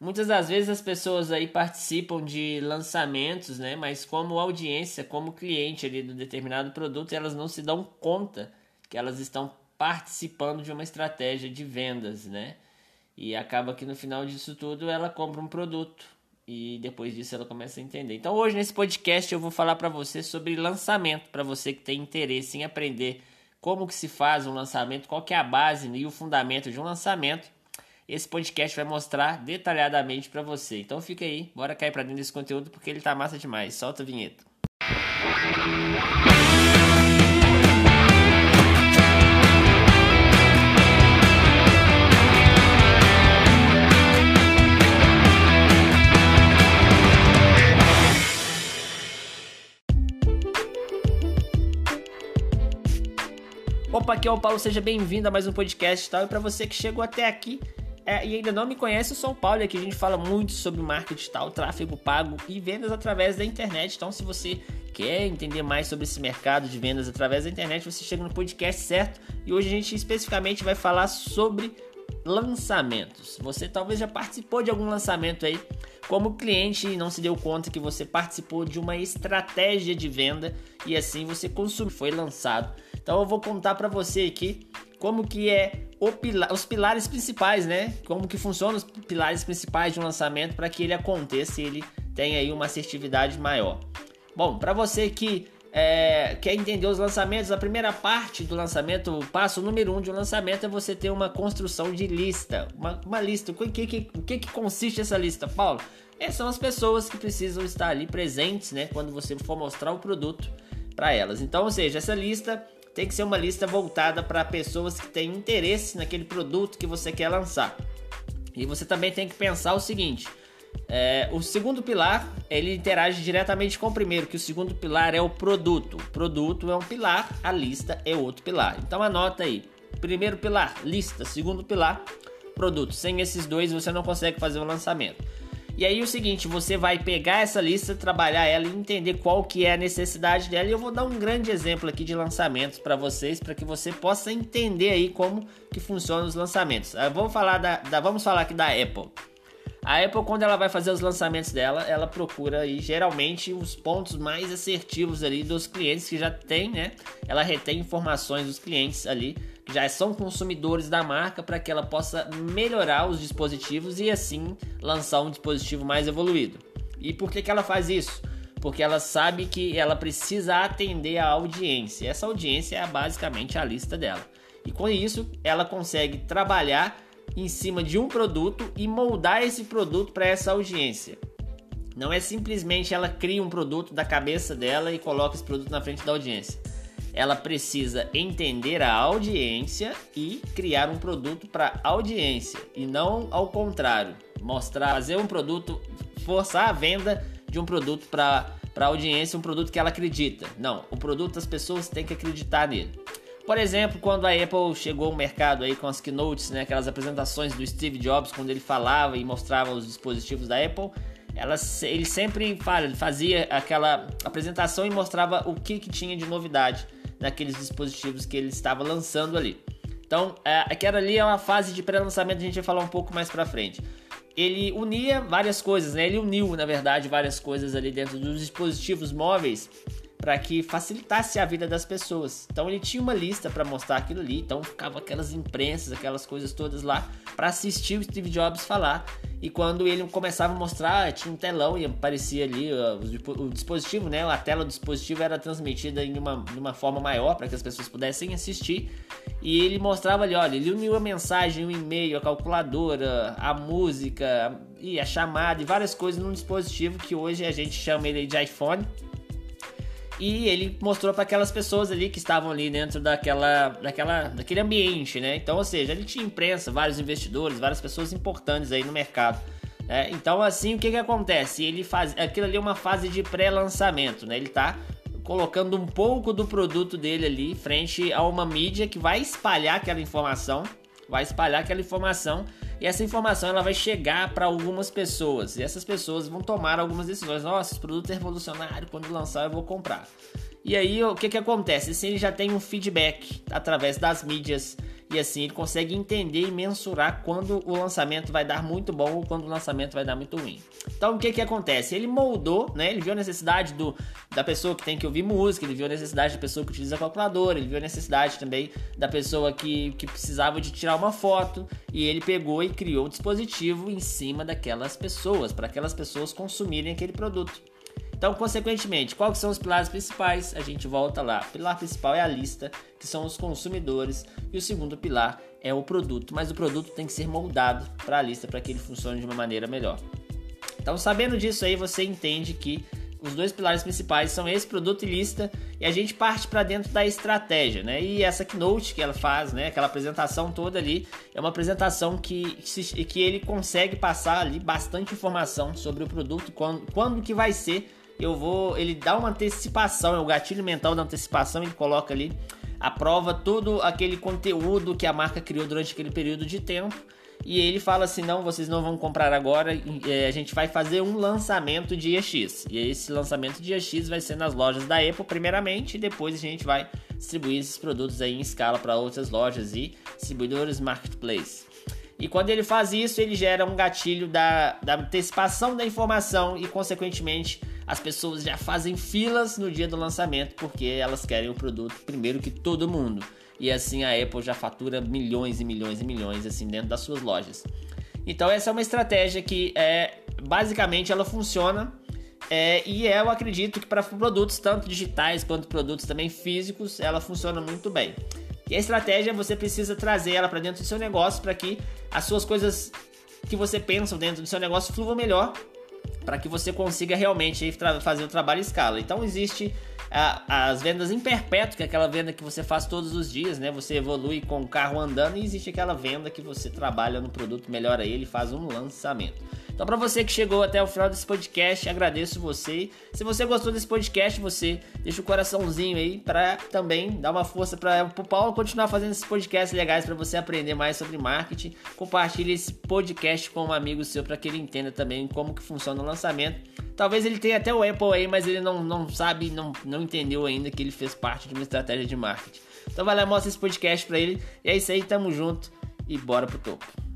Muitas das vezes as pessoas aí participam de lançamentos, né? Mas como audiência, como cliente ali do determinado produto, elas não se dão conta que elas estão participando de uma estratégia de vendas, né? E acaba que no final disso tudo ela compra um produto e depois disso ela começa a entender. Então hoje nesse podcast eu vou falar para você sobre lançamento, para você que tem interesse em aprender como que se faz um lançamento, qual que é a base e o fundamento de um lançamento esse podcast vai mostrar detalhadamente para você. Então fica aí, bora cair para dentro desse conteúdo porque ele tá massa demais. Solta a vinheta. Opa, aqui é o Paulo, seja bem-vindo a mais um podcast, tal. E para você que chegou até aqui, é, e ainda não me conhece, o Paulo e aqui a gente fala muito sobre marketing digital, tráfego pago e vendas através da internet. Então, se você quer entender mais sobre esse mercado de vendas através da internet, você chega no podcast certo. E hoje a gente especificamente vai falar sobre lançamentos. Você talvez já participou de algum lançamento aí como cliente e não se deu conta que você participou de uma estratégia de venda e assim você consumiu, foi lançado. Então eu vou contar para você aqui como que é os pilares principais, né? Como que funcionam os pilares principais de um lançamento para que ele aconteça e ele tenha aí uma assertividade maior. Bom, para você que é, quer entender os lançamentos, a primeira parte do lançamento, o passo número um de um lançamento é você ter uma construção de lista. Uma, uma lista, o que, que, que, que consiste essa lista, Paulo? Essas são as pessoas que precisam estar ali presentes, né? Quando você for mostrar o produto para elas. Então, ou seja, essa lista tem que ser uma lista voltada para pessoas que têm interesse naquele produto que você quer lançar. E você também tem que pensar o seguinte: é, o segundo pilar ele interage diretamente com o primeiro, que o segundo pilar é o produto. O produto é um pilar, a lista é outro pilar. Então anota aí: primeiro pilar, lista, segundo pilar, produto. Sem esses dois você não consegue fazer o lançamento. E aí o seguinte, você vai pegar essa lista, trabalhar ela e entender qual que é a necessidade dela. E eu vou dar um grande exemplo aqui de lançamentos para vocês, para que você possa entender aí como que funcionam os lançamentos. Ah, vamos falar da, da, vamos falar aqui da Apple. A Apple, quando ela vai fazer os lançamentos dela, ela procura aí, geralmente os pontos mais assertivos ali dos clientes que já tem, né? Ela retém informações dos clientes ali já são consumidores da marca para que ela possa melhorar os dispositivos e assim lançar um dispositivo mais evoluído. E por que, que ela faz isso? Porque ela sabe que ela precisa atender a audiência. Essa audiência é basicamente a lista dela. E com isso, ela consegue trabalhar em cima de um produto e moldar esse produto para essa audiência. Não é simplesmente ela cria um produto da cabeça dela e coloca esse produto na frente da audiência ela precisa entender a audiência e criar um produto para audiência e não ao contrário, mostrar, fazer um produto, forçar a venda de um produto para para audiência, um produto que ela acredita. Não, o produto as pessoas têm que acreditar nele. Por exemplo, quando a Apple chegou ao mercado aí com as keynotes, né, aquelas apresentações do Steve Jobs, quando ele falava e mostrava os dispositivos da Apple, ela, ele sempre fazia aquela apresentação e mostrava o que, que tinha de novidade naqueles dispositivos que ele estava lançando ali. Então, é, aquela ali é uma fase de pré-lançamento, a gente vai falar um pouco mais para frente. Ele unia várias coisas, né? Ele uniu, na verdade, várias coisas ali dentro dos dispositivos móveis para que facilitasse a vida das pessoas. Então ele tinha uma lista para mostrar aquilo ali, então ficava aquelas imprensas, aquelas coisas todas lá para assistir o Steve Jobs falar. E quando ele começava a mostrar, tinha um telão e aparecia ali uh, o, dispositivo, né? A tela do dispositivo era transmitida em uma, de uma forma maior para que as pessoas pudessem assistir. E ele mostrava ali, olha, ele uniu a mensagem, o e-mail, a calculadora, a música e a chamada e várias coisas num dispositivo que hoje a gente chama ele de iPhone e ele mostrou para aquelas pessoas ali que estavam ali dentro daquela, daquela, daquele ambiente, né? Então, ou seja, ele tinha imprensa, vários investidores, várias pessoas importantes aí no mercado. Né? Então, assim, o que que acontece? Ele faz, aquilo ali é uma fase de pré-lançamento, né? Ele tá colocando um pouco do produto dele ali frente a uma mídia que vai espalhar aquela informação, vai espalhar aquela informação e essa informação ela vai chegar para algumas pessoas e essas pessoas vão tomar algumas decisões. Nossa, esse produto é revolucionário, quando lançar eu vou comprar. E aí o que, que acontece? Se ele já tem um feedback através das mídias e assim ele consegue entender e mensurar quando o lançamento vai dar muito bom ou quando o lançamento vai dar muito ruim. Então o que que acontece? Ele moldou, né? Ele viu a necessidade do, da pessoa que tem que ouvir música, ele viu a necessidade da pessoa que utiliza calculadora, ele viu a necessidade também da pessoa que, que precisava de tirar uma foto e ele pegou e criou o dispositivo em cima daquelas pessoas, para aquelas pessoas consumirem aquele produto. Então, consequentemente, quais são os pilares principais? A gente volta lá. O pilar principal é a lista, que são os consumidores, e o segundo pilar é o produto, mas o produto tem que ser moldado para a lista para que ele funcione de uma maneira melhor. Então, sabendo disso aí, você entende que os dois pilares principais são esse produto e lista e a gente parte para dentro da estratégia, né? E essa keynote que ela faz, né? Aquela apresentação toda ali é uma apresentação que, que ele consegue passar ali bastante informação sobre o produto, quando, quando que vai ser eu vou. Ele dá uma antecipação, é o gatilho mental da antecipação, ele coloca ali a prova todo aquele conteúdo que a marca criou durante aquele período de tempo. E ele fala assim: não, vocês não vão comprar agora, é, a gente vai fazer um lançamento dia X. E esse lançamento dia X vai ser nas lojas da Apple, primeiramente, e depois a gente vai distribuir esses produtos aí em escala para outras lojas e distribuidores marketplace. E quando ele faz isso, ele gera um gatilho da, da antecipação da informação e, consequentemente, as pessoas já fazem filas no dia do lançamento porque elas querem o produto primeiro que todo mundo. E assim a Apple já fatura milhões e milhões e milhões assim dentro das suas lojas. Então essa é uma estratégia que é basicamente ela funciona é, e eu acredito que para produtos tanto digitais quanto produtos também físicos ela funciona muito bem. E a estratégia você precisa trazer ela para dentro do seu negócio para que as suas coisas que você pensa dentro do seu negócio fluam melhor para que você consiga realmente fazer o trabalho em escala. Então existe as vendas em perpétuo, que é aquela venda que você faz todos os dias, né? Você evolui com o carro andando e existe aquela venda que você trabalha no produto, melhora ele, faz um lançamento. Então, para você que chegou até o final desse podcast, agradeço você. Se você gostou desse podcast, você deixa o coraçãozinho aí para também dar uma força para o Paulo continuar fazendo esses podcasts legais para você aprender mais sobre marketing. Compartilhe esse podcast com um amigo seu para que ele entenda também como que funciona o lançamento. Talvez ele tenha até o Apple aí, mas ele não, não sabe, não, não entendeu ainda que ele fez parte de uma estratégia de marketing. Então vai lá, mostra esse podcast para ele. E é isso aí, tamo junto e bora pro topo.